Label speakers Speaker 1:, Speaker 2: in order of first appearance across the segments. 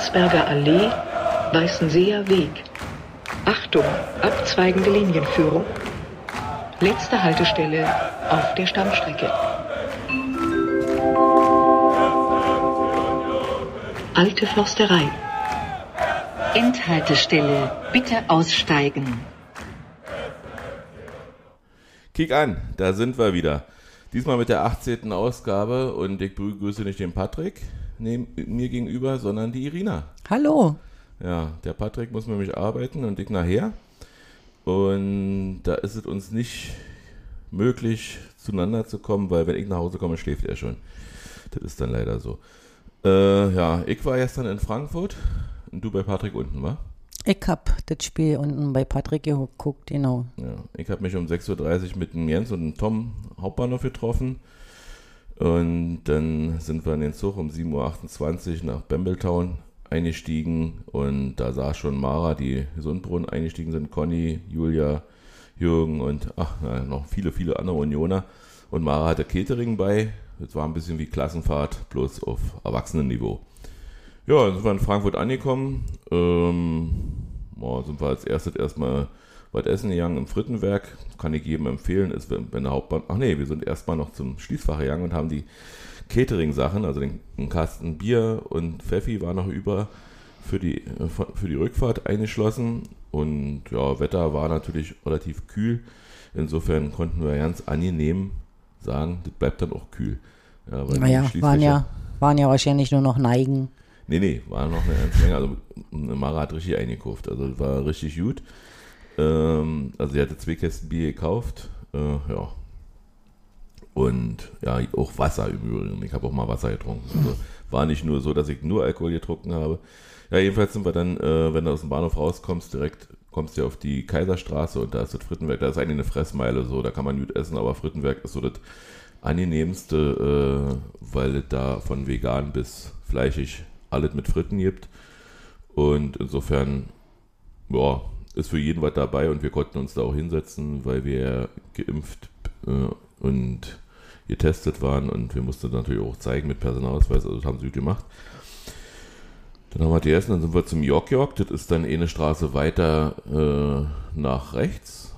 Speaker 1: Landsberger Allee, Weißenseer Weg. Achtung, abzweigende Linienführung. Letzte Haltestelle auf der Stammstrecke. Alte Forsterei. Endhaltestelle. Bitte aussteigen.
Speaker 2: Kick an, da sind wir wieder. Diesmal mit der 18. Ausgabe und ich begrüße nicht den Patrick neben mir gegenüber, sondern die Irina.
Speaker 3: Hallo.
Speaker 2: Ja, der Patrick muss nämlich arbeiten und ich nachher. Und da ist es uns nicht möglich, zueinander zu kommen, weil wenn ich nach Hause komme, schläft er schon. Das ist dann leider so. Äh, ja, ich war gestern in Frankfurt und du bei Patrick unten, wa?
Speaker 3: Ich hab das Spiel unten bei Patrick geguckt, genau.
Speaker 2: Ja, ich habe mich um 6.30 Uhr mit dem Jens und dem Tom Hauptbahnhof getroffen. Und dann sind wir in den Zug um 7.28 Uhr nach Bambletown eingestiegen und da saß schon Mara, die Gesundbrunnen eingestiegen sind, Conny, Julia, Jürgen und ach, na, noch viele, viele andere Unioner. Und Mara hatte Catering bei. Das war ein bisschen wie Klassenfahrt, bloß auf Erwachsenenniveau. Ja, dann sind wir in Frankfurt angekommen. Ähm, boah, sind wir als erstes erstmal was essen gegangen im Frittenwerk. Kann ich jedem empfehlen, ist wenn der Hauptbahn. Ach nee, wir sind erstmal noch zum Schließfach gegangen und haben die Catering-Sachen, also den, den Kasten Bier und Pfeffi war noch über für die, für die Rückfahrt eingeschlossen. Und ja, Wetter war natürlich relativ kühl. Insofern konnten wir ganz angenehm sagen, das bleibt dann auch kühl.
Speaker 3: Ja, naja, waren ja, waren ja wahrscheinlich nur noch Neigen.
Speaker 2: Nee, nee, war noch eine ganze Menge. Also eine Mara hat richtig eingekauft. Also das war richtig gut. Ähm, also sie hatte zwei Kästen Bier gekauft. Äh, ja. Und ja, auch Wasser im Übrigen. Ich habe auch mal Wasser getrunken. Also war nicht nur so, dass ich nur Alkohol getrunken habe. Ja, jedenfalls sind wir dann, äh, wenn du aus dem Bahnhof rauskommst, direkt kommst du auf die Kaiserstraße und da ist das Frittenwerk. Da ist eigentlich eine Fressmeile so, da kann man gut essen, aber Frittenwerk ist so das angenehmste, äh, weil es da von vegan bis fleischig alles mit Fritten gibt. Und insofern, ja, ist für jeden was dabei und wir konnten uns da auch hinsetzen, weil wir geimpft äh, und getestet waren und wir mussten natürlich auch zeigen mit Personalausweis, also das haben sie gut gemacht. Dann haben wir die ersten, dann sind wir zum York York, das ist dann eine Straße weiter äh, nach rechts.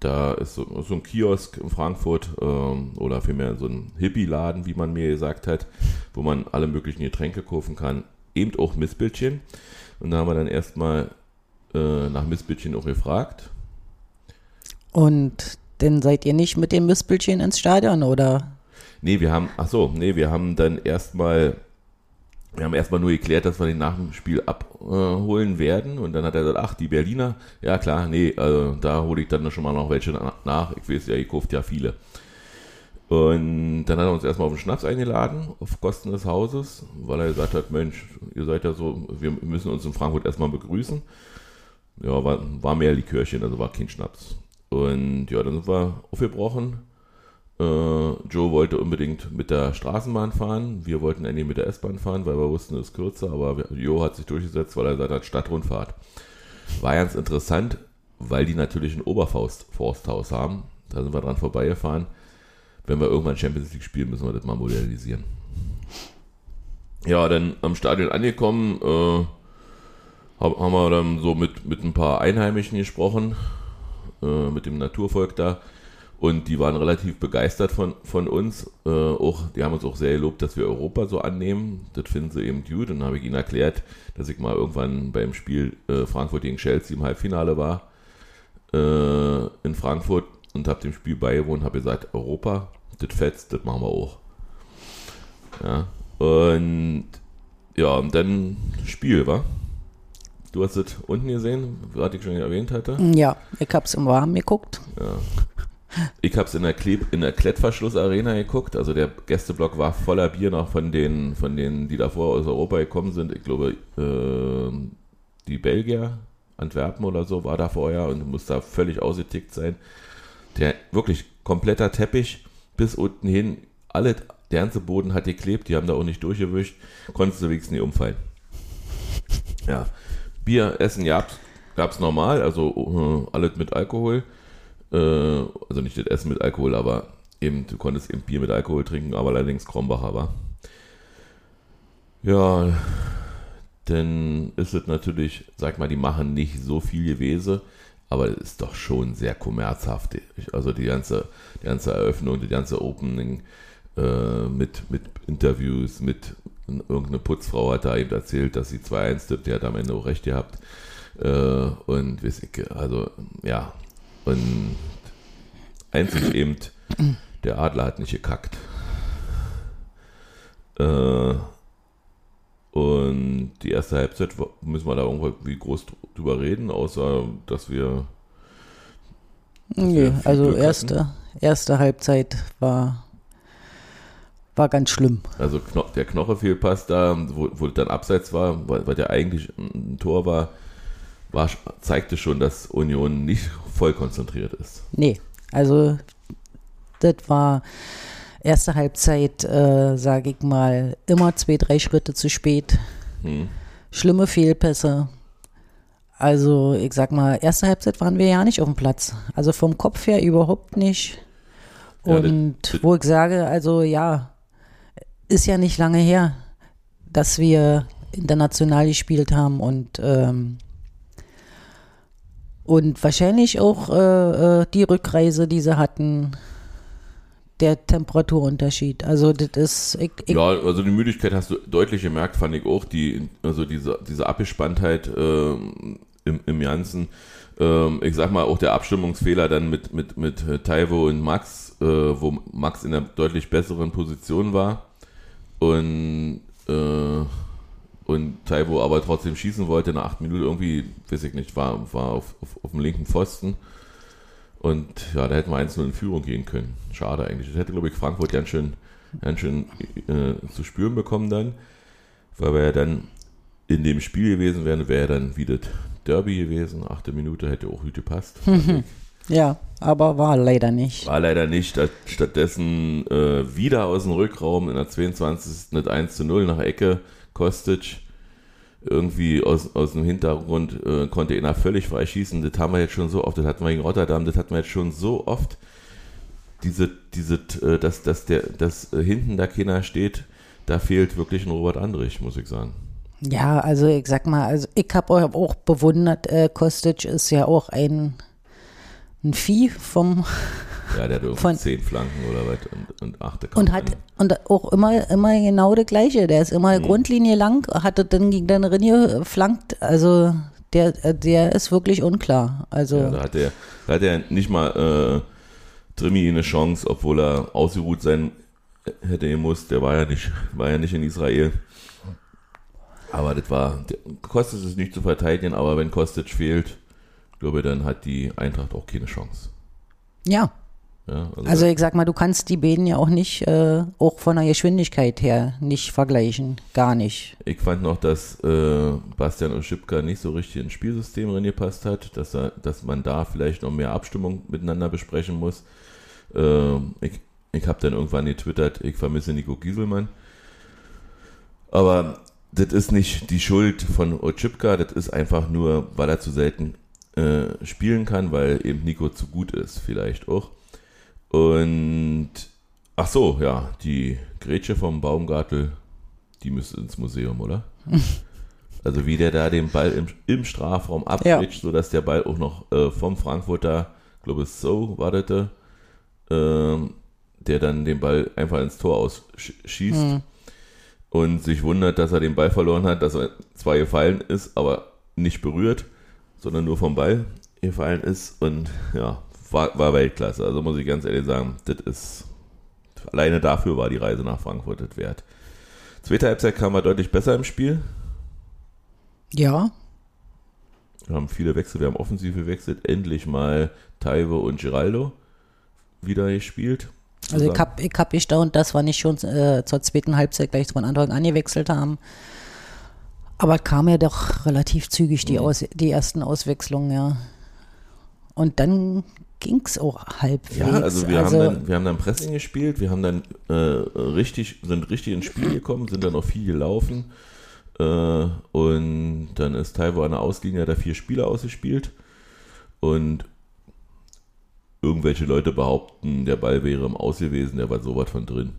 Speaker 2: Da ist so, so, ein Kiosk in Frankfurt ähm, oder vielmehr so ein Hippie-Laden, wie man mir gesagt hat, wo man alle möglichen Getränke kaufen kann, eben auch Missbildchen. Und da haben wir dann erstmal äh, nach Missbildchen auch gefragt.
Speaker 3: Und dann seid ihr nicht mit dem Missbildchen ins Stadion, oder?
Speaker 2: Nee, wir haben, ach so, nee, wir haben dann erstmal, wir haben erstmal nur geklärt, dass wir den nach dem Spiel abholen werden. Und dann hat er gesagt, ach, die Berliner, ja klar, nee, also da hole ich dann schon mal noch welche nach. Ich weiß ja, ihr kauft ja viele. Und dann hat er uns erstmal auf den Schnaps eingeladen, auf Kosten des Hauses, weil er gesagt hat, Mensch, ihr seid ja so, wir müssen uns in Frankfurt erstmal begrüßen. Ja, war, war mehr Likörchen, also war kein Schnaps. Und ja, dann sind wir aufgebrochen. Äh, Joe wollte unbedingt mit der Straßenbahn fahren. Wir wollten eigentlich mit der S-Bahn fahren, weil wir wussten, es ist kürzer. Aber Joe hat sich durchgesetzt, weil er gesagt hat, Stadtrundfahrt. War ganz interessant, weil die natürlich ein Oberforsthaus haben. Da sind wir dran vorbeigefahren. Wenn wir irgendwann Champions League spielen, müssen wir das mal modernisieren. Ja, dann am Stadion angekommen, äh, haben wir dann so mit, mit ein paar Einheimischen gesprochen, äh, mit dem Naturvolk da. Und die waren relativ begeistert von, von uns. Äh, auch, die haben uns auch sehr gelobt, dass wir Europa so annehmen. Das finden sie eben gut. Und dann habe ich ihnen erklärt, dass ich mal irgendwann beim Spiel äh, Frankfurt gegen Chelsea im Halbfinale war äh, in Frankfurt und habe dem Spiel beigewohnt, habe gesagt, Europa, das fetzt, das machen wir auch. Ja. Und ja, und dann Spiel, war. Du hast es unten gesehen, was ich schon erwähnt hatte.
Speaker 3: Ja, ich habe es im Warmen geguckt. Ja.
Speaker 2: Ich habe es in der, Kleb in der Klettverschluss-Arena geguckt. Also der Gästeblock war voller Bier noch von den, von denen, die davor aus Europa gekommen sind. Ich glaube, äh, die Belgier, Antwerpen oder so, war da vorher und muss da völlig ausgetickt sein. Der wirklich kompletter Teppich bis unten hin. Alle, der ganze Boden hat geklebt, die haben da auch nicht durchgewischt. Konntest du wenigstens nicht umfallen. Ja. Bier essen gab es normal, also äh, alles mit Alkohol. Äh, also nicht das Essen mit Alkohol, aber eben, du konntest eben Bier mit Alkohol trinken, aber allerdings Krombacher war. Ja, dann ist es natürlich, sag mal, die machen nicht so viel gewesen, aber es ist doch schon sehr kommerzhaft. Also die ganze, die ganze Eröffnung, die ganze Opening äh, mit, mit Interviews, mit irgendeine Putzfrau hat da eben erzählt, dass sie 2-1 tippt, die hat am Ende auch recht gehabt. Äh, und weiß ich, also ja, und einzig eben, der Adler hat nicht gekackt. Äh, und die erste Halbzeit müssen wir da irgendwie groß drüber reden, außer dass wir.
Speaker 3: Dass nee, wir also erste, erste Halbzeit war, war ganz schlimm.
Speaker 2: Also Kno der Knochenfehlpass da, wo, wo dann abseits war, weil, weil der eigentlich ein Tor war, war, zeigte schon, dass Union nicht voll konzentriert ist.
Speaker 3: Nee, also das war erste Halbzeit, äh, sage ich mal, immer zwei, drei Schritte zu spät. Hm. Schlimme Fehlpässe. Also ich sag mal, erste Halbzeit waren wir ja nicht auf dem Platz. Also vom Kopf her überhaupt nicht. Und ja, wo ich sage, also ja, ist ja nicht lange her, dass wir international gespielt haben und ähm, und wahrscheinlich auch äh, äh die Rückreise, die sie hatten, der Temperaturunterschied. Also das ist. Ich,
Speaker 2: ich ja, also die Müdigkeit hast du deutlich gemerkt, fand ich auch. Die, also diese, diese Abgespanntheit äh, im, im Ganzen. Ähm, ich sag mal, auch der Abstimmungsfehler dann mit, mit, mit Taiwo und Max, äh, wo Max in einer deutlich besseren Position war. Und äh, und Taiwo aber trotzdem schießen wollte nach acht Minuten irgendwie, weiß ich nicht, war, war auf, auf, auf dem linken Pfosten. Und ja, da hätten wir 1-0 in Führung gehen können. Schade eigentlich. Das hätte, glaube ich, Frankfurt ganz schön, ganz schön äh, zu spüren bekommen dann. Weil wir ja dann in dem Spiel gewesen wären, wäre dann wieder Derby gewesen. Achte Minute hätte auch gut gepasst.
Speaker 3: ja, aber war leider nicht.
Speaker 2: War leider nicht. Stattdessen äh, wieder aus dem Rückraum in der 22. mit 1 zu 0 nach Ecke. Kostic irgendwie aus, aus dem Hintergrund äh, konnte einer völlig frei schießen. Das haben wir jetzt schon so oft, das hatten wir gegen Rotterdam, das hatten wir jetzt schon so oft. Diese, diese, äh, dass, dass, der, dass äh, hinten da keiner steht, da fehlt wirklich ein Robert Andrich, muss ich sagen.
Speaker 3: Ja, also ich sag mal, also ich habe auch bewundert, äh, Kostic ist ja auch ein, ein Vieh vom
Speaker 2: ja, der hat von, zehn Flanken oder was und, und achte
Speaker 3: Und hat und auch immer, immer genau das Gleiche. Der ist immer mhm. Grundlinie lang, hatte dann gegen den Rinne flankt. Also der, der ist wirklich unklar. Also
Speaker 2: ja, da hat er, da hat er nicht mal äh, Trimi eine Chance, obwohl er ausgeruht sein hätte gemusst. Der war ja nicht, war ja nicht in Israel. Aber das war, Kostic ist nicht zu verteidigen, aber wenn Kostic fehlt, glaube dann hat die Eintracht auch keine Chance.
Speaker 3: Ja, ja, also, also, ich sag mal, du kannst die beiden ja auch nicht, äh, auch von der Geschwindigkeit her, nicht vergleichen. Gar nicht.
Speaker 2: Ich fand noch, dass äh, Bastian Oschipka nicht so richtig ins Spielsystem reingepasst hat, dass, er, dass man da vielleicht noch mehr Abstimmung miteinander besprechen muss. Äh, ich ich habe dann irgendwann getwittert, ich vermisse Nico Gieselmann. Aber das ist nicht die Schuld von Oschipka, das ist einfach nur, weil er zu selten äh, spielen kann, weil eben Nico zu gut ist, vielleicht auch. Und ach so, ja, die Grätsche vom Baumgartel, die müsste ins Museum, oder? also wie der da den Ball im, im Strafraum abgrätscht, ja. sodass der Ball auch noch äh, vom Frankfurter, glaube ich, so wartete, äh, der dann den Ball einfach ins Tor ausschießt mhm. und sich wundert, dass er den Ball verloren hat, dass er zwar gefallen ist, aber nicht berührt, sondern nur vom Ball gefallen ist und ja, war, war Weltklasse. Also muss ich ganz ehrlich sagen, das ist alleine dafür war die Reise nach Frankfurt das wert. Zweite Halbzeit kam er deutlich besser im Spiel.
Speaker 3: Ja.
Speaker 2: Wir haben viele Wechsel, wir haben offensiv gewechselt. Endlich mal Taiwo und Giraldo wieder gespielt.
Speaker 3: Also ich habe ich hab gestaunt, dass wir nicht schon äh, zur zweiten Halbzeit gleich von Anfang an gewechselt haben. Aber kam ja doch relativ zügig die, mhm. Aus, die ersten Auswechslungen, ja. Und dann ging es auch halbwegs.
Speaker 2: Ja, also wir, also haben dann, wir haben dann Pressing gespielt, wir haben dann äh, richtig, sind richtig ins Spiel gekommen, sind dann auch viel gelaufen. Äh, und dann ist Taiwo an der Auslinie, da vier Spieler ausgespielt. Und irgendwelche Leute behaupten, der Ball wäre im Aus gewesen, der war sowas von drin.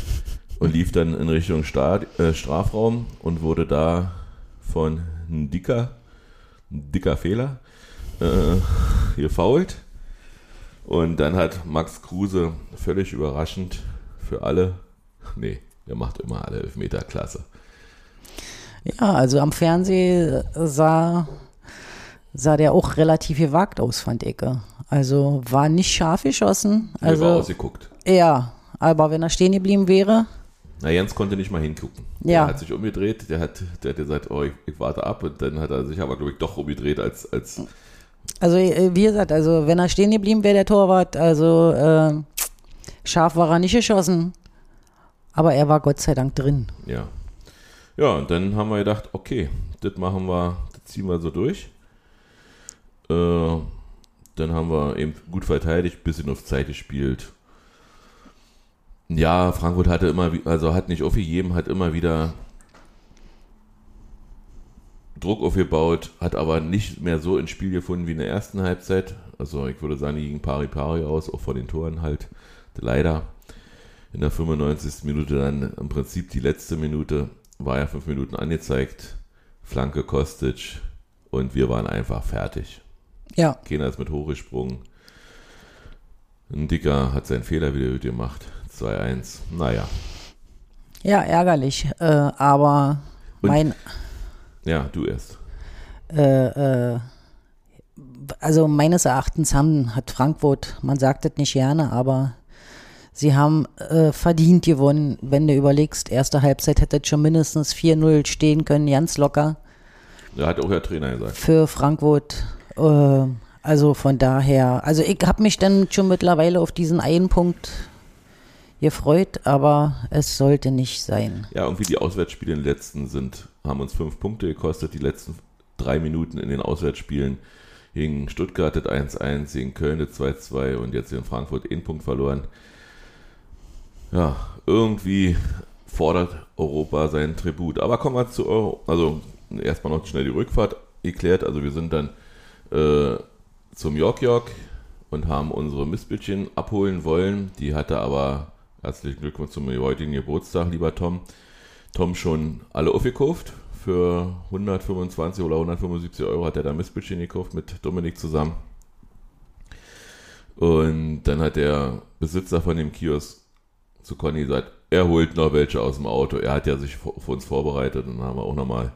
Speaker 2: und lief dann in Richtung Start, äh, Strafraum und wurde da von ein dicker, ein dicker Fehler äh, gefault. Und dann hat Max Kruse völlig überraschend für alle, nee, er macht immer alle Elfmeter, klasse.
Speaker 3: Ja, also am Fernsehen sah, sah der auch relativ gewagt aus, fand ich. Also war nicht scharf geschossen. Also,
Speaker 2: er war ausgeguckt.
Speaker 3: Ja, aber wenn er stehen geblieben wäre.
Speaker 2: Na, Jens konnte nicht mal hingucken.
Speaker 3: Ja.
Speaker 2: Er hat sich umgedreht, der hat, der hat gesagt, oh, ich, ich warte ab und dann hat er sich aber, glaube ich, doch umgedreht als, als
Speaker 3: also äh, wie gesagt, also wenn er stehen geblieben wäre, der Torwart, also äh, scharf war er nicht geschossen, aber er war Gott sei Dank drin.
Speaker 2: Ja. Ja, und dann haben wir gedacht, okay, das machen wir, das ziehen wir so durch. Äh, dann haben wir eben gut verteidigt, bisschen auf Zeit gespielt. Ja, Frankfurt hatte immer, also hat nicht aufgegeben, hat immer wieder Druck aufgebaut, hat aber nicht mehr so ins Spiel gefunden wie in der ersten Halbzeit. Also ich würde sagen, die gingen pari pari aus, auch vor den Toren halt. Leider in der 95. Minute dann im Prinzip die letzte Minute, war ja fünf Minuten angezeigt. Flanke Kostic und wir waren einfach fertig.
Speaker 3: Ja.
Speaker 2: Keiner ist mit hochgesprungen. Ein Dicker hat seinen Fehler wieder gemacht. 2-1. Naja.
Speaker 3: Ja, ärgerlich. Äh, aber
Speaker 2: Und-
Speaker 3: mein.
Speaker 2: Ja, du erst.
Speaker 3: Äh, äh, also meines Erachtens haben, hat Frankfurt, man sagt das nicht gerne, aber sie haben äh, verdient gewonnen. Wenn du überlegst, erste Halbzeit hätte es schon mindestens 4-0 stehen können, ganz locker
Speaker 2: Da hat auch der Trainer gesagt.
Speaker 3: für Frankfurt. Äh, also von daher, also ich habe mich dann schon mittlerweile auf diesen einen Punkt gefreut, aber es sollte nicht sein.
Speaker 2: Ja, irgendwie die Auswärtsspiele in den letzten sind, haben uns fünf Punkte gekostet. Die letzten drei Minuten in den Auswärtsspielen gegen Stuttgart das 1-1, gegen Köln das 2-2 und jetzt in Frankfurt einen Punkt verloren. Ja, irgendwie fordert Europa seinen Tribut. Aber kommen wir zu Euro. Also erstmal noch schnell die Rückfahrt geklärt. Also wir sind dann äh, zum York York und haben unsere Mistbildchen abholen wollen. Die hatte aber, herzlichen Glückwunsch zum heutigen Geburtstag, lieber Tom, Tom schon alle aufgekauft. Für 125 oder 175 Euro hat er da Mistbildchen gekauft mit Dominik zusammen. Und dann hat der Besitzer von dem Kiosk zu Conny gesagt, er holt noch welche aus dem Auto. Er hat ja sich auf uns vorbereitet und dann haben wir auch nochmal.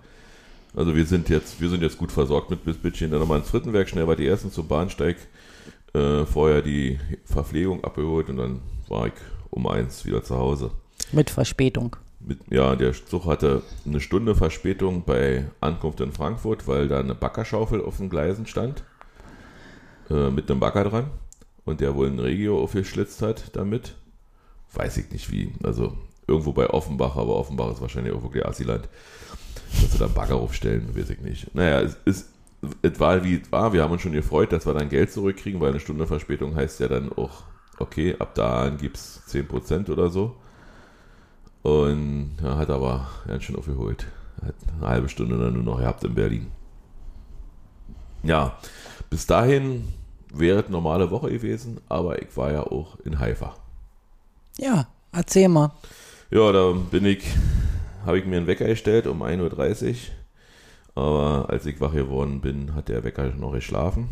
Speaker 2: Also wir sind jetzt, wir sind jetzt gut versorgt mit Mistbildchen. Dann nochmal ins Frittenwerk, schnell war die ersten zum Bahnsteig. Äh, vorher die Verpflegung abgeholt und dann war ich um eins wieder zu Hause.
Speaker 3: Mit Verspätung.
Speaker 2: Mit, ja, der Zug hatte eine Stunde Verspätung bei Ankunft in Frankfurt, weil da eine Baggerschaufel auf den Gleisen stand. Äh, mit einem Bagger dran. Und der wohl ein Regio aufgeschlitzt hat damit. Weiß ich nicht wie. Also irgendwo bei Offenbach, aber Offenbach ist wahrscheinlich auch wirklich Assiland. Dass sie da einen Bagger aufstellen, weiß ich nicht. Naja, es ist. Es war wie es war. Wir haben uns schon gefreut, dass wir dann Geld zurückkriegen, weil eine Stunde Verspätung heißt ja dann auch, okay, ab da an gibt es 10% oder so. Und er hat aber ganz schön aufgeholt. Hat eine halbe Stunde dann nur noch gehabt in Berlin. Ja, bis dahin wäre es normale Woche gewesen, aber ich war ja auch in Haifa.
Speaker 3: Ja, erzähl mal.
Speaker 2: Ja, da bin ich, habe ich mir einen Wecker gestellt um 1.30 Uhr. Aber als ich wach geworden bin, hat der Wecker noch geschlafen.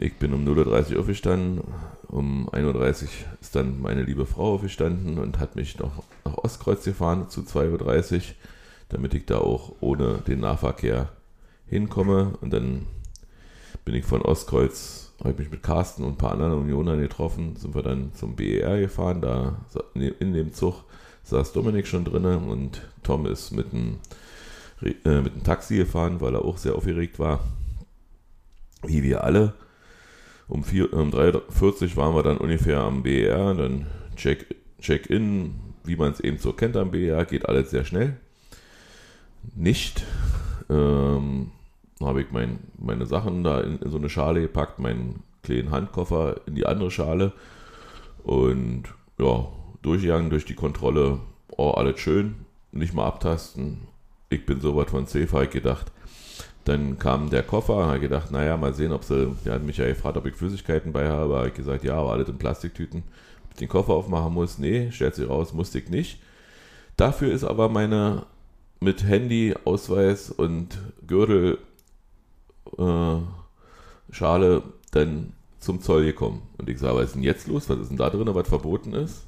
Speaker 2: Ich bin um 0.30 Uhr aufgestanden. Um 1.30 Uhr ist dann meine liebe Frau aufgestanden und hat mich noch nach Ostkreuz gefahren zu 2.30 Uhr, damit ich da auch ohne den Nahverkehr hinkomme. Und dann bin ich von Ostkreuz, habe ich mich mit Carsten und ein paar anderen Unionern getroffen, sind wir dann zum BER gefahren. Da in dem Zug saß Dominik schon drinnen und Tom ist mit einem, äh, mit einem Taxi gefahren, weil er auch sehr aufgeregt war. Wie wir alle. Um, vier, um 3.40 waren wir dann ungefähr am BER, dann Check- Check-in, wie man es eben so kennt am BER, geht alles sehr schnell. Nicht. Ähm, habe ich mein, meine Sachen da in, in so eine Schale gepackt, meinen kleinen Handkoffer in die andere Schale und ja, durchgegangen durch die Kontrolle. Oh, alles schön, nicht mal abtasten. Ich bin so weit von safe, habe ich gedacht. Dann kam der Koffer, habe gedacht, naja, mal sehen, ob sie, der hat mich ja gefragt, ob ich Flüssigkeiten bei habe. Habe ich gesagt, ja, aber alles in Plastiktüten. Ob ich den Koffer aufmachen muss? Nee, stellt sich raus, musste ich nicht. Dafür ist aber meine mit Handy, Ausweis und Gürtel, äh, Schale dann zum Zoll gekommen. Und ich sage, was ist denn jetzt los? Was ist denn da drin, was verboten ist?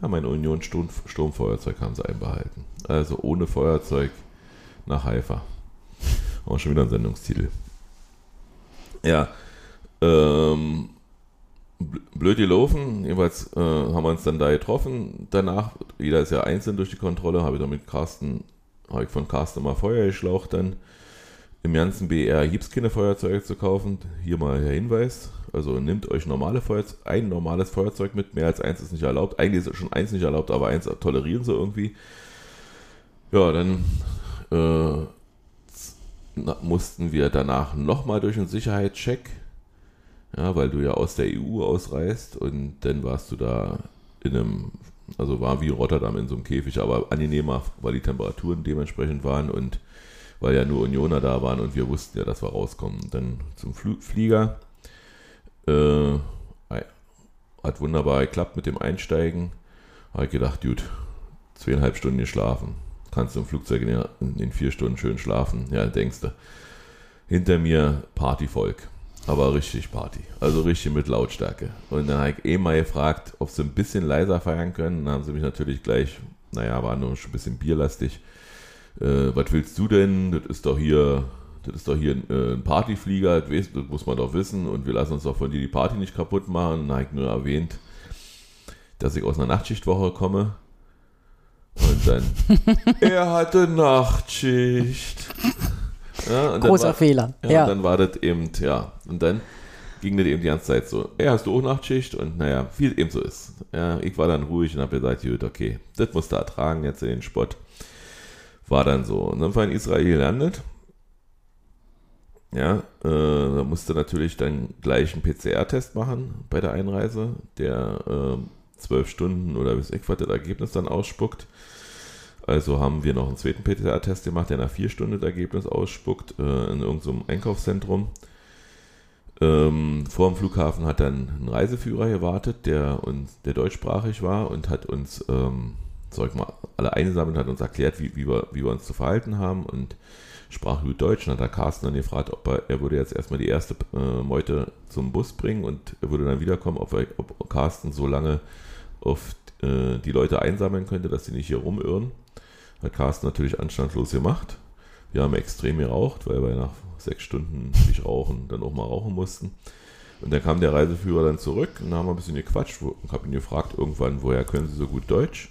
Speaker 2: Ja, mein Union Sturm, Sturmfeuerzeug haben sie einbehalten. Also ohne Feuerzeug nach Haifa. Auch schon wieder ein Sendungstitel. Ja, ähm, blöd gelaufen. Jedenfalls äh, haben wir uns dann da getroffen. Danach, jeder ist ja einzeln durch die Kontrolle, habe ich dann mit Carsten, habe ich von Carsten mal Feuer geschlaucht dann. Im ganzen BR gibt es keine Feuerzeuge zu kaufen. Hier mal der Hinweis. Also nehmt euch normale Feuerzeug, ein normales Feuerzeug mit. Mehr als eins ist nicht erlaubt. Eigentlich ist schon eins nicht erlaubt, aber eins tolerieren sie irgendwie. Ja, dann äh, mussten wir danach nochmal durch einen Sicherheitscheck. Ja, weil du ja aus der EU ausreist und dann warst du da in einem, also war wie Rotterdam in so einem Käfig, aber angenehmer, weil die Temperaturen dementsprechend waren und weil ja nur Unioner da waren und wir wussten ja, dass wir rauskommen. Dann zum Fl Flieger. Äh, hat wunderbar geklappt mit dem Einsteigen. Habe ich gedacht, gut, zweieinhalb Stunden geschlafen. Kannst du im Flugzeug in, in vier Stunden schön schlafen. Ja, denkst du. Hinter mir Partyvolk. Aber richtig Party. Also richtig mit Lautstärke. Und dann habe ich eh mal gefragt, ob sie ein bisschen leiser feiern können. Dann haben sie mich natürlich gleich, naja, war nur schon ein bisschen bierlastig, äh, was willst du denn? Das ist doch hier, das ist doch hier ein, äh, ein Partyflieger, das, das, muss man doch wissen und wir lassen uns doch von dir die Party nicht kaputt machen. Dann habe ich nur erwähnt, dass ich aus einer Nachtschichtwoche komme. Und dann, er hatte Nachtschicht.
Speaker 3: Ja, Großer
Speaker 2: war,
Speaker 3: Fehler.
Speaker 2: Ja, ja. Und dann war das eben, ja, und dann ging das eben die ganze Zeit so, er hast du auch Nachtschicht? Und naja, wie es eben so ist. Ja, ich war dann ruhig und habe gesagt, gut, okay, das musst du ertragen jetzt in den Spott. War dann so. Und dann war in Israel gelandet. Ja, äh, da musste natürlich dann gleich einen PCR-Test machen bei der Einreise, der äh, zwölf Stunden oder bis was das Ergebnis dann ausspuckt. Also haben wir noch einen zweiten PCR-Test gemacht, der nach vier Stunden das Ergebnis ausspuckt, äh, in irgendeinem Einkaufszentrum. Ähm, vor dem Flughafen hat dann ein Reiseführer gewartet, der uns, der deutschsprachig war und hat uns ähm, ich mal, alle eingesammelt hat, uns erklärt, wie, wie, wir, wie wir uns zu verhalten haben und sprach gut Deutsch. Und hat der Carsten dann gefragt, ob er, er würde jetzt erstmal die erste äh, Meute zum Bus bringen und er würde dann wiederkommen, ob, er, ob Carsten so lange auf äh, die Leute einsammeln könnte, dass sie nicht hier rumirren. Hat Carsten natürlich anstandslos gemacht. Wir haben extrem geraucht, weil wir nach sechs Stunden nicht rauchen, dann auch mal rauchen mussten. Und dann kam der Reiseführer dann zurück und haben ein bisschen gequatscht und habe ihn gefragt irgendwann, woher können Sie so gut Deutsch?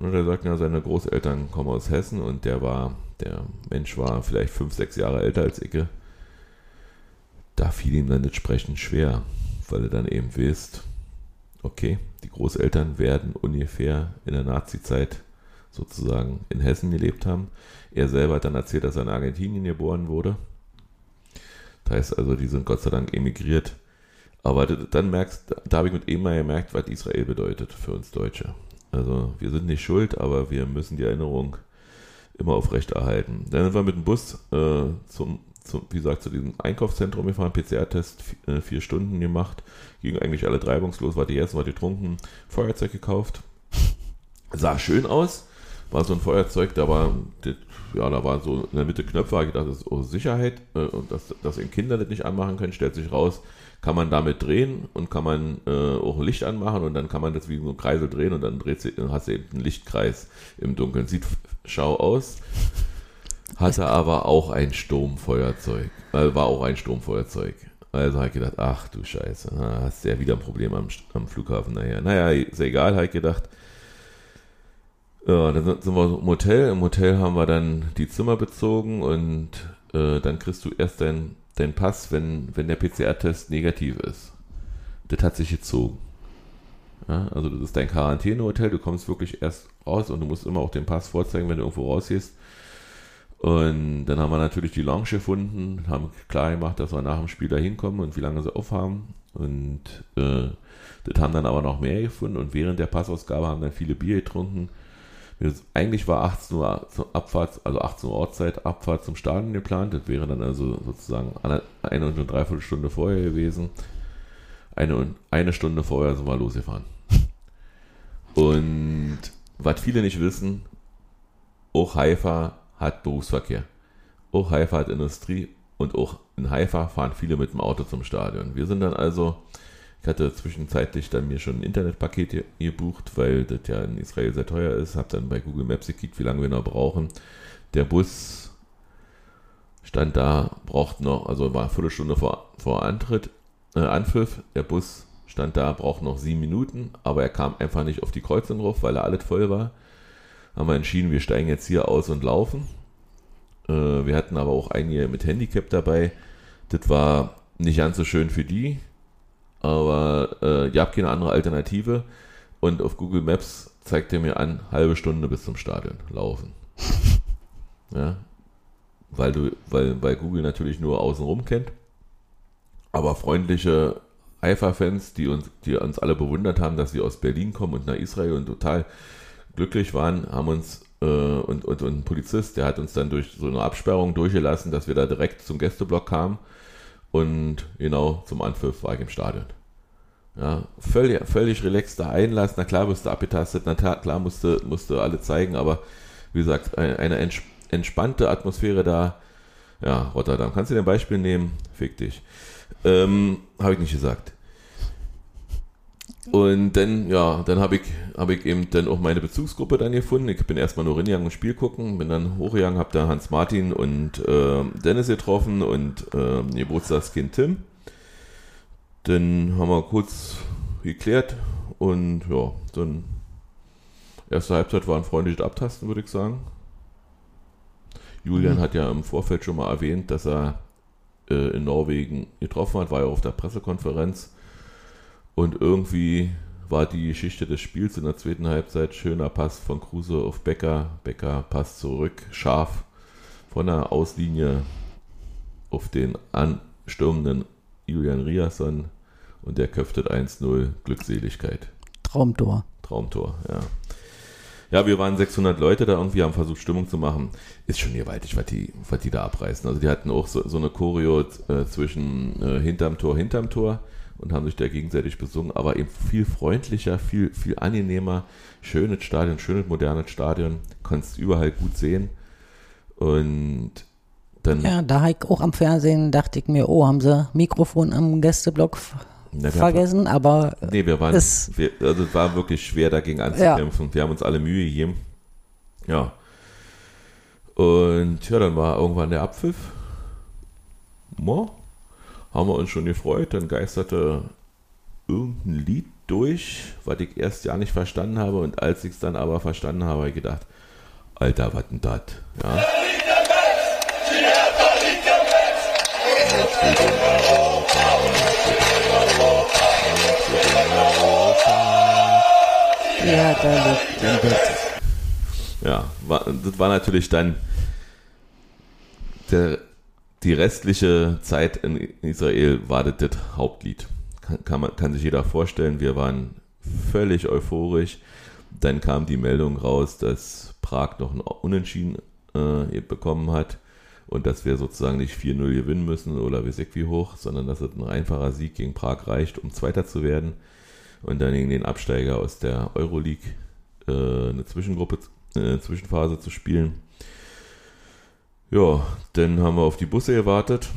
Speaker 2: Und er sagt, ja, seine Großeltern kommen aus Hessen und der war, der Mensch war vielleicht fünf, sechs Jahre älter als Icke. Da fiel ihm dann das Sprechen schwer, weil er dann eben wisst, okay, die Großeltern werden ungefähr in der Nazi-Zeit sozusagen in Hessen gelebt haben. Er selber hat dann erzählt, dass er in Argentinien geboren wurde. Das heißt also, die sind Gott sei Dank emigriert. Aber dann merkst, da habe ich mit ihm gemerkt, was Israel bedeutet für uns Deutsche. Also wir sind nicht schuld, aber wir müssen die Erinnerung immer aufrechterhalten. Dann sind wir mit dem Bus äh, zum, zum, wie gesagt, zu diesem Einkaufszentrum gefahren, PCR-Test äh, vier Stunden gemacht, ging eigentlich alle treibungslos, war die erste, war getrunken, Feuerzeug gekauft, sah schön aus, war so ein Feuerzeug, da war, ja, da war so in der Mitte Knöpfe, ich gedacht, das ist oh, Sicherheit, äh, und dass, dass Kinder das nicht anmachen können, stellt sich raus, kann man damit drehen und kann man äh, auch ein Licht anmachen und dann kann man das wie so ein Kreisel drehen und dann dreht sie, hast du eben einen Lichtkreis im Dunkeln. Sieht schau aus. Hatte aber auch ein Sturmfeuerzeug. Also war auch ein Sturmfeuerzeug. Also habe ich gedacht, ach du Scheiße, hast ja wieder ein Problem am, am Flughafen nachher. Naja, ist egal, habe ich gedacht. Ja, dann sind wir im Hotel. Im Hotel haben wir dann die Zimmer bezogen und äh, dann kriegst du erst dein deinen Pass, wenn, wenn der PCR-Test negativ ist. Das hat sich gezogen. Ja, also das ist dein Quarantänehotel, du kommst wirklich erst raus und du musst immer auch den Pass vorzeigen, wenn du irgendwo rausgehst. Und dann haben wir natürlich die Lounge gefunden, haben klar gemacht, dass wir nach dem Spiel da hinkommen und wie lange sie aufhaben. Und äh, das haben dann aber noch mehr gefunden und während der Passausgabe haben dann viele Bier getrunken eigentlich war 18 Uhr Abfahrt, also 18 Uhr Ortszeit, Abfahrt zum Stadion geplant. Das wäre dann also sozusagen eine, und eine Dreiviertelstunde vorher gewesen. Eine, eine Stunde vorher sind wir losgefahren. Und was viele nicht wissen, auch Haifa hat Berufsverkehr. Auch Haifa hat Industrie und auch in Haifa fahren viele mit dem Auto zum Stadion. Wir sind dann also, ich hatte zwischenzeitlich dann mir schon ein Internetpaket gebucht, weil das ja in Israel sehr teuer ist, habe dann bei Google Maps gekickt, wie lange wir noch brauchen. Der Bus stand da, braucht noch, also war eine Viertelstunde vor, vor Antritt, äh, Anpfiff. Der Bus stand da, braucht noch sieben Minuten, aber er kam einfach nicht auf die Kreuzung drauf, weil er alles voll war. Haben wir entschieden, wir steigen jetzt hier aus und laufen. Äh, wir hatten aber auch einige mit Handicap dabei. Das war nicht ganz so schön für die, aber äh, ihr habt keine andere Alternative. Und auf Google Maps zeigt er mir an, halbe Stunde bis zum Stadion laufen. Ja, weil du, weil, weil Google natürlich nur außenrum kennt. Aber freundliche Eifer-Fans, die uns, die uns alle bewundert haben, dass sie aus Berlin kommen und nach Israel und total glücklich waren, haben uns äh, und, und, und ein Polizist, der hat uns dann durch so eine Absperrung durchgelassen, dass wir da direkt zum Gästeblock kamen und genau zum Anpfiff war ich im Stadion. Ja, völlig, völlig relaxter Einlass, na klar du abgetastet, na klar musste, musste alle zeigen, aber wie gesagt, eine, eine entspannte Atmosphäre da. Ja, Rotterdam. Kannst du dir ein Beispiel nehmen? Fick dich. Ähm, habe ich nicht gesagt. Und dann, ja, dann habe ich, hab ich eben dann auch meine Bezugsgruppe dann gefunden. Ich bin erstmal nur reingegangen und Spiel gucken, bin dann hochgegangen, habe da Hans Martin und äh, Dennis getroffen und äh, Geburtstagskind Tim. Dann haben wir kurz geklärt und ja, dann erste Halbzeit war ein freundliches Abtasten, würde ich sagen. Julian mhm. hat ja im Vorfeld schon mal erwähnt, dass er äh, in Norwegen getroffen hat, war ja auf der Pressekonferenz. Und irgendwie war die Geschichte des Spiels in der zweiten Halbzeit schöner Pass von Kruse auf Becker. Becker passt zurück, scharf von der Auslinie auf den anstürmenden Julian Riasson und der köpftet 1-0 Glückseligkeit.
Speaker 3: Traumtor.
Speaker 2: Traumtor, ja. Ja, wir waren 600 Leute da irgendwie, haben versucht Stimmung zu machen. Ist schon gewaltig, was die, was die da abreißen. Also die hatten auch so, so eine Choreo äh, zwischen äh, hinterm Tor, hinterm Tor und haben sich da gegenseitig besungen, aber eben viel freundlicher, viel, viel angenehmer. Schönes Stadion, schönes modernes Stadion, kannst überall gut sehen. Und dann.
Speaker 3: Ja, da ich auch am Fernsehen dachte ich mir, oh, haben sie Mikrofon am Gästeblock na, vergessen, aber
Speaker 2: nee, wir waren, es, wir, also es war wirklich schwer dagegen anzukämpfen. Ja. Wir haben uns alle Mühe gegeben. Ja. Und ja, dann war irgendwann der Abpfiff. Mo, haben wir uns schon gefreut. Dann geisterte irgendein Lied durch, was ich erst ja nicht verstanden habe. Und als ich es dann aber verstanden habe, habe ich gedacht, Alter, was denn das? Ja. Ja, da liegt im Bett. Ja, war, das war natürlich dann der, die restliche Zeit in Israel war das, das Hauptlied. Kann, kann, man, kann sich jeder vorstellen, wir waren völlig euphorisch. Dann kam die Meldung raus, dass Prag noch ein Unentschieden äh, bekommen hat und dass wir sozusagen nicht 4-0 gewinnen müssen oder wir wie hoch, sondern dass es ein einfacher Sieg gegen Prag reicht, um Zweiter zu werden und dann gegen den Absteiger aus der Euroleague äh, eine Zwischengruppe, äh, Zwischenphase zu spielen. Ja, dann haben wir auf die Busse gewartet.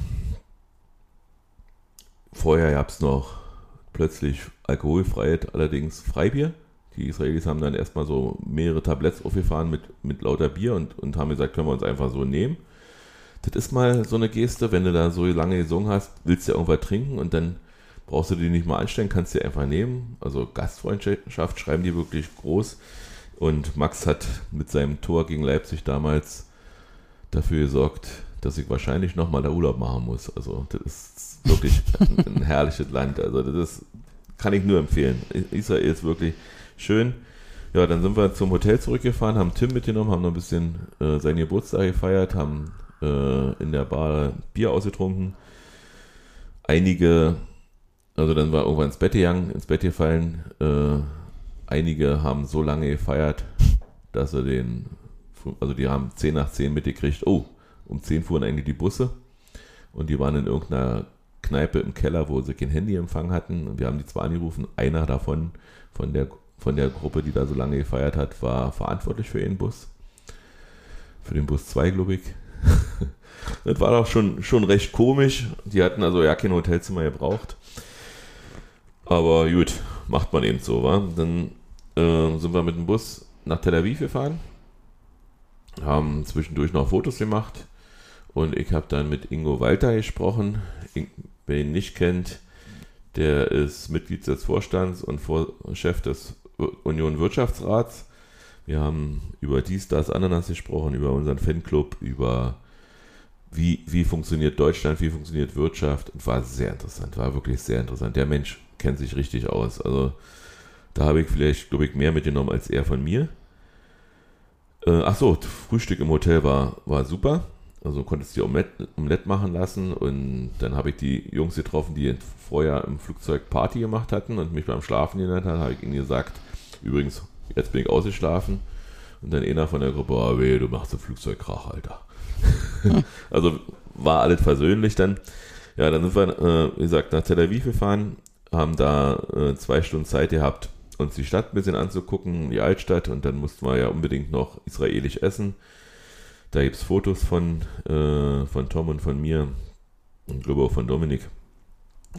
Speaker 2: Vorher gab es noch plötzlich alkoholfreiheit, allerdings Freibier. Die Israelis haben dann erstmal so mehrere Tabletts aufgefahren mit, mit lauter Bier und, und haben gesagt, können wir uns einfach so nehmen das ist mal so eine Geste, wenn du da so lange gesungen hast, willst du ja irgendwas trinken und dann brauchst du die nicht mal anstellen, kannst du einfach nehmen. Also Gastfreundschaft schreiben die wirklich groß. Und Max hat mit seinem Tor gegen Leipzig damals dafür gesorgt, dass ich wahrscheinlich nochmal da Urlaub machen muss. Also das ist wirklich ein, ein herrliches Land. Also das ist, kann ich nur empfehlen. Israel ist wirklich schön. Ja, dann sind wir zum Hotel zurückgefahren, haben Tim mitgenommen, haben noch ein bisschen äh, seinen Geburtstag gefeiert, haben äh, in der Bar Bier ausgetrunken. Einige, also dann war irgendwann ins Bett gegangen, ins Bett gefallen. Äh, einige haben so lange gefeiert, dass sie den, also die haben 10 nach 10 mitgekriegt, oh, um 10 fuhren eigentlich die Busse und die waren in irgendeiner Kneipe im Keller, wo sie kein Handyempfang hatten. Und wir haben die zwar angerufen, einer davon von der, von der Gruppe, die da so lange gefeiert hat, war verantwortlich für ihren Bus. Für den Bus 2, glaube ich. das war doch schon, schon recht komisch. Die hatten also ja kein Hotelzimmer gebraucht. Aber gut, macht man eben so, wa? Dann äh, sind wir mit dem Bus nach Tel Aviv gefahren, haben zwischendurch noch Fotos gemacht und ich habe dann mit Ingo Walter gesprochen. Wer ihn nicht kennt, der ist Mitglied des Vorstands und Chef des Union Wirtschaftsrats. Wir haben über dies, das, Ananas gesprochen, über unseren Fanclub, über wie, wie funktioniert Deutschland, wie funktioniert Wirtschaft. Und war sehr interessant, war wirklich sehr interessant. Der Mensch kennt sich richtig aus. Also da habe ich vielleicht, glaube ich, mehr mitgenommen als er von mir. Äh, ach so, Frühstück im Hotel war, war super. Also konntest du Omelette, Omelette machen lassen und dann habe ich die Jungs getroffen, die vorher im Flugzeug Party gemacht hatten und mich beim Schlafen genannt haben, habe ich ihnen gesagt, übrigens, jetzt bin ich ausgeschlafen. Und dann einer von der Gruppe, oh weh, du machst einen Flugzeugkrach, Alter. also war alles versöhnlich dann. Ja, dann sind wir, äh, wie gesagt, nach Tel Aviv gefahren, haben da äh, zwei Stunden Zeit gehabt, uns die Stadt ein bisschen anzugucken, die Altstadt, und dann mussten wir ja unbedingt noch israelisch essen. Da gibt es Fotos von, äh, von Tom und von mir und ich glaube auch von Dominik.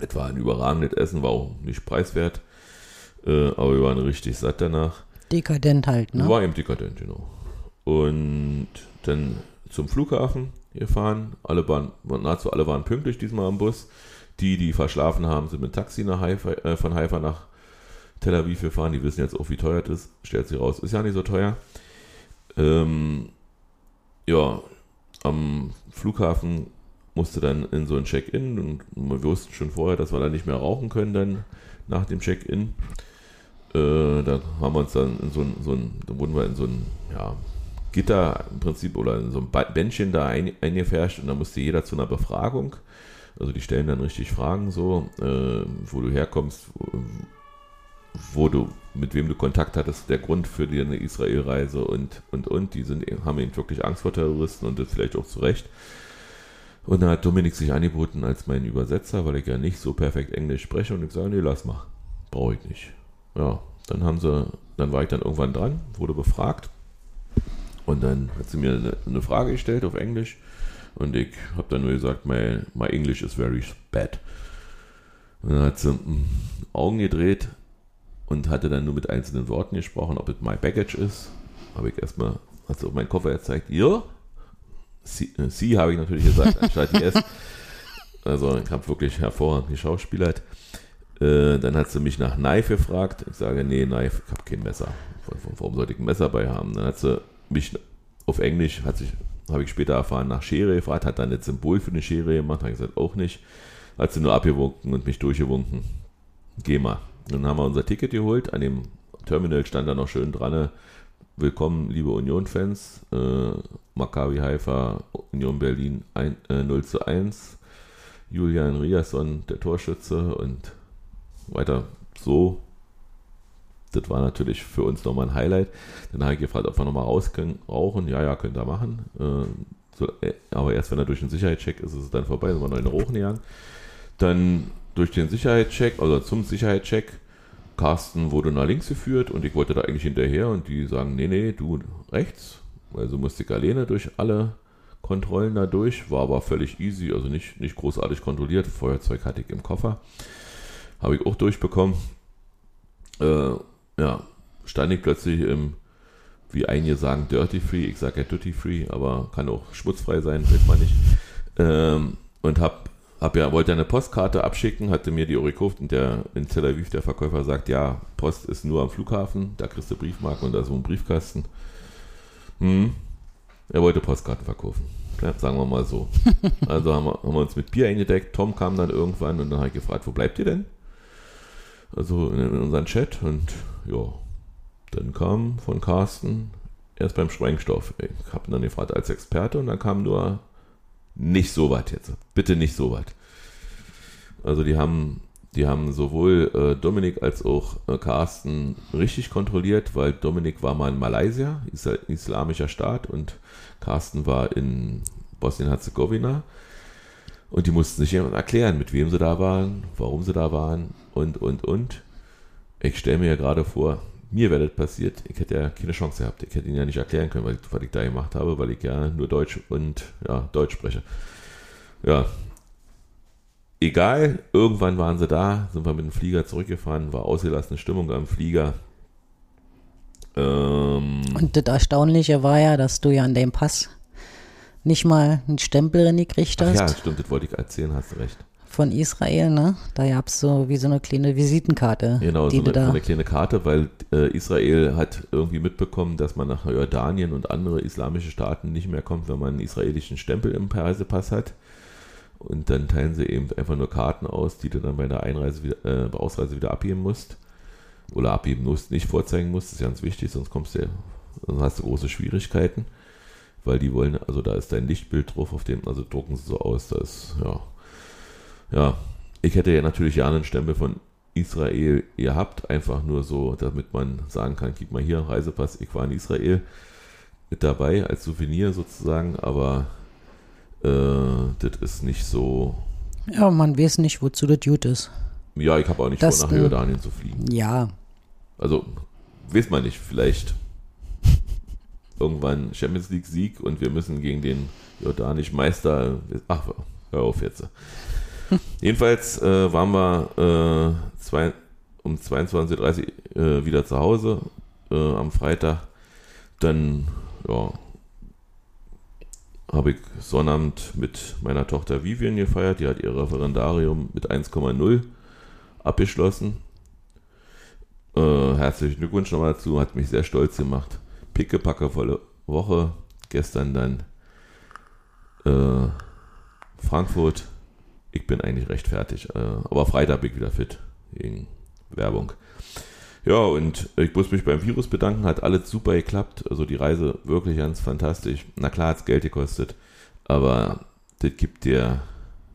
Speaker 2: Es war ein überragendes Essen, war auch nicht preiswert, äh, aber wir waren richtig satt danach.
Speaker 3: Dekadent halt, ne?
Speaker 2: War eben dekadent, genau. Und dann zum Flughafen gefahren. Alle waren, nahezu alle waren pünktlich diesmal am Bus. Die, die verschlafen haben, sind mit Taxi nach Haifa, äh, von Haifa nach Tel Aviv gefahren. Die wissen jetzt auch, wie teuer das ist. Stellt sich raus, ist ja nicht so teuer. Ähm, ja, am Flughafen musste dann in so ein Check-in und wir wussten schon vorher, dass wir da nicht mehr rauchen können dann nach dem Check-in. Äh, da haben wir uns dann in so ein, so ein, da wurden wir in so ein, ja, Gitter im Prinzip oder in so ein Bändchen da ein, eingefärscht und da musste jeder zu einer Befragung. Also die stellen dann richtig Fragen so, äh, wo du herkommst, wo, wo, du, mit wem du Kontakt hattest, der Grund für deine Israel-Reise und, und, und. Die sind, haben eben wirklich Angst vor Terroristen und das vielleicht auch zu Recht. Und dann hat Dominik sich angeboten als mein Übersetzer, weil ich ja nicht so perfekt Englisch spreche und ich sage, nee, lass mal. Brauche ich nicht. Ja, dann haben sie, dann war ich dann irgendwann dran, wurde befragt und dann hat sie mir eine, eine Frage gestellt auf Englisch und ich habe dann nur gesagt, my, my English is very bad. Und dann hat sie hm, Augen gedreht und hatte dann nur mit einzelnen Worten gesprochen, ob es my baggage ist. Habe ich erstmal, hat sie auf meinen Koffer gezeigt, ja. Sie, äh, sie habe ich natürlich gesagt, anstatt die S. Also ich habe wirklich hervorragend geschauspielert. Äh, dann hat sie mich nach Knife gefragt. Ich sage, nee, Knife, ich habe kein Messer. Warum sollte ich ein Messer bei haben? Dann hat sie mich auf Englisch, hat sich, habe ich später erfahren, nach Schere gefragt, hat dann ein Symbol für eine Schere gemacht, habe ich gesagt, auch nicht. Hat sie nur abgewunken und mich durchgewunken. Geh mal. Dann haben wir unser Ticket geholt. An dem Terminal stand da noch schön dran. Willkommen, liebe Union-Fans. Äh, Maccabi Haifa, Union Berlin ein, äh, 0 zu 1. Julian Riasson, der Torschütze und weiter so das war natürlich für uns nochmal ein Highlight. Dann habe ich gefragt, ob wir nochmal raus können, rauchen. Ja, ja, könnt ihr machen. Äh, so, äh, aber erst wenn er durch den Sicherheitscheck ist, ist es dann vorbei, sind wir noch in Rauchen gegangen. Dann durch den Sicherheitscheck, also zum Sicherheitscheck, Carsten wurde nach links geführt und ich wollte da eigentlich hinterher und die sagen, nee, nee, du rechts. Also musste ich alleine durch alle Kontrollen da durch, war aber völlig easy, also nicht, nicht großartig kontrolliert. Feuerzeug hatte ich im Koffer. Habe ich auch durchbekommen. Äh, ja, stand ich plötzlich im, wie einige sagen, Dirty Free, ich sage ja Dirty Free, aber kann auch schmutzfrei sein, weiß man nicht. Ähm, und hab, hab ja, wollte eine Postkarte abschicken, hatte mir die Orikoft in, der, in Tel Aviv, der Verkäufer sagt, ja, Post ist nur am Flughafen, da kriegst du Briefmarken und da so ein Briefkasten. Hm. Er wollte Postkarten verkaufen. Ja, sagen wir mal so. Also haben wir, haben wir uns mit Bier eingedeckt. Tom kam dann irgendwann und dann habe ich gefragt, wo bleibt ihr denn? Also in, in unseren Chat und ja, dann kam von Carsten erst beim Sprengstoff. Ich habe dann gefragt als Experte und dann kam nur nicht so weit jetzt. Bitte nicht so weit. Also die haben, die haben sowohl äh, Dominik als auch äh, Carsten richtig kontrolliert, weil Dominik war mal in Malaysia, Isla islamischer Staat, und Carsten war in Bosnien-Herzegowina. Und die mussten sich erklären, mit wem sie da waren, warum sie da waren und, und, und. Ich stelle mir ja gerade vor, mir wäre das passiert, ich hätte ja keine Chance gehabt. Ich hätte ihn ja nicht erklären können, was, was ich da gemacht habe, weil ich ja nur Deutsch und ja, Deutsch spreche. Ja. Egal, irgendwann waren sie da, sind wir mit dem Flieger zurückgefahren, war ausgelassene Stimmung am Flieger. Ähm,
Speaker 3: Und das Erstaunliche war ja, dass du ja an dem Pass nicht mal einen Stempel gekriegt
Speaker 2: ach
Speaker 3: hast
Speaker 2: ja, stimmt, das wollte ich erzählen, hast du recht.
Speaker 3: Von Israel, ne? Da gab es so wie so eine kleine Visitenkarte,
Speaker 2: Genau,
Speaker 3: die
Speaker 2: so eine,
Speaker 3: da.
Speaker 2: eine kleine Karte, weil äh, Israel hat irgendwie mitbekommen, dass man nach Jordanien und andere islamische Staaten nicht mehr kommt, wenn man einen israelischen Stempel im Reisepass hat. Und dann teilen sie eben einfach nur Karten aus, die du dann bei der Einreise wieder, äh, bei Ausreise wieder abgeben musst. Oder abgeben musst, nicht vorzeigen musst, das ist ganz wichtig, sonst kommst du, sonst hast du große Schwierigkeiten. Weil die wollen, also da ist dein Lichtbild drauf, auf dem, also drucken sie so aus, da ist, ja. Ja, ich hätte ja natürlich ja einen Stempel von Israel gehabt, einfach nur so, damit man sagen kann, gib mal hier, Reisepass, ich war in Israel mit dabei, als Souvenir sozusagen, aber äh, das ist nicht so,
Speaker 3: Ja, man weiß nicht, wozu das gut ist.
Speaker 2: ja, ich habe auch nicht
Speaker 3: Das,
Speaker 2: vor, nach
Speaker 3: äh,
Speaker 2: Jordanien zu fliegen.
Speaker 3: Ja,
Speaker 2: Also, weiß man nicht, vielleicht irgendwann Champions League Sieg und wir müssen gegen den jordanischen Meister, ach, hör auf jetzt. Jedenfalls äh, waren wir äh, zwei, um 22.30 Uhr äh, wieder zu Hause äh, am Freitag. Dann, ja, habe ich Sonnabend mit meiner Tochter Vivian gefeiert. Die hat ihr Referendarium mit 1,0 abgeschlossen. Äh, herzlichen Glückwunsch nochmal dazu, hat mich sehr stolz gemacht. Pickepackevolle Woche. Gestern dann äh, Frankfurt. Ich bin eigentlich recht fertig, äh, aber Freitag bin ich wieder fit wegen Werbung. Ja, und ich muss mich beim Virus bedanken, hat alles super geklappt. Also die Reise wirklich ganz fantastisch. Na klar hat es Geld gekostet, aber das gibt dir,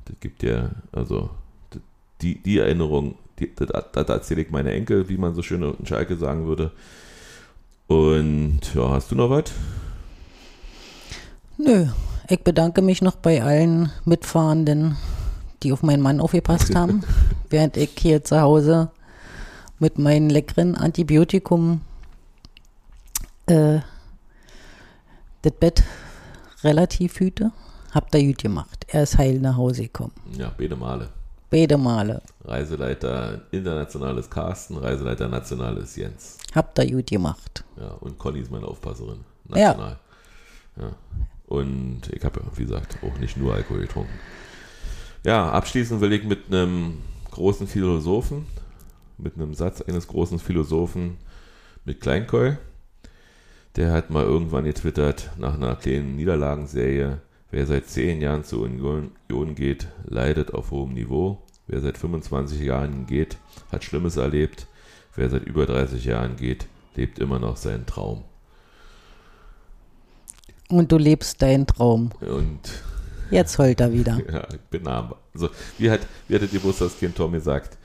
Speaker 2: das gibt dir, also das- die, die Erinnerung, die, das, das erzähle ich meine Enkel, wie man so schön in Schalke sagen würde. Und ja, hast du noch was?
Speaker 3: nö. Ich bedanke mich noch bei allen Mitfahrenden, die auf meinen Mann aufgepasst haben, während ich hier zu Hause mit meinem leckeren Antibiotikum äh, das Bett relativ hüte. Habt ihr gut gemacht. Er ist heil nach Hause gekommen.
Speaker 2: Ja, beide Male.
Speaker 3: Beide Male.
Speaker 2: Reiseleiter internationales Carsten, Reiseleiter nationales Jens.
Speaker 3: Habt ihr gut gemacht.
Speaker 2: Ja, und Conny ist meine Aufpasserin.
Speaker 3: Ja.
Speaker 2: National. Ja. Und ich habe ja, wie gesagt, auch nicht nur Alkohol getrunken. Ja, abschließend will ich mit einem großen Philosophen, mit einem Satz eines großen Philosophen mit Kleinkeul. Der hat mal irgendwann getwittert, nach einer kleinen Niederlagenserie, wer seit 10 Jahren zur Union Union geht, leidet auf hohem Niveau. Wer seit 25 Jahren geht, hat Schlimmes erlebt. Wer seit über 30 Jahren geht, lebt immer noch seinen Traum.
Speaker 3: Und du lebst deinen Traum.
Speaker 2: Und
Speaker 3: Jetzt heult er wieder.
Speaker 2: ja, ich bin nah. Also, wie hat, wie hat das Geburtstagskind Tom gesagt?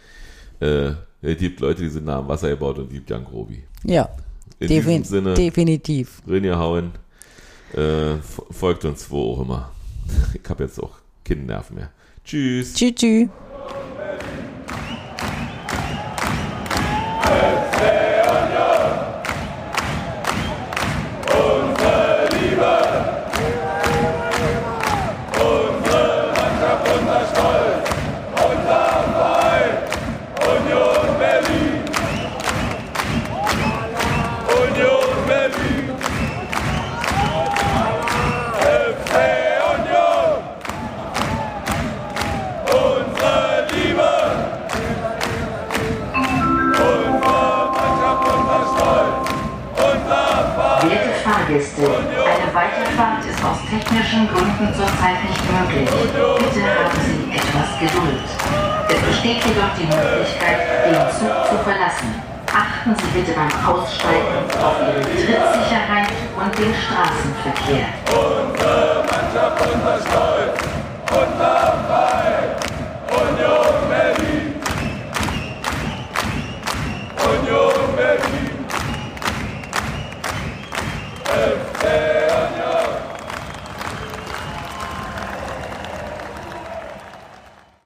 Speaker 2: Äh, es gibt Leute, die sind nah am Wasser gebaut und gibt Jan Grobi.
Speaker 3: Ja,
Speaker 2: In
Speaker 3: defin
Speaker 2: diesem Sinne,
Speaker 3: definitiv.
Speaker 2: reingehauen. Äh, fo- folgt uns wo auch immer. Ich habe jetzt auch keine Nerven mehr. Tschüss.
Speaker 3: Tschüss, tschüss.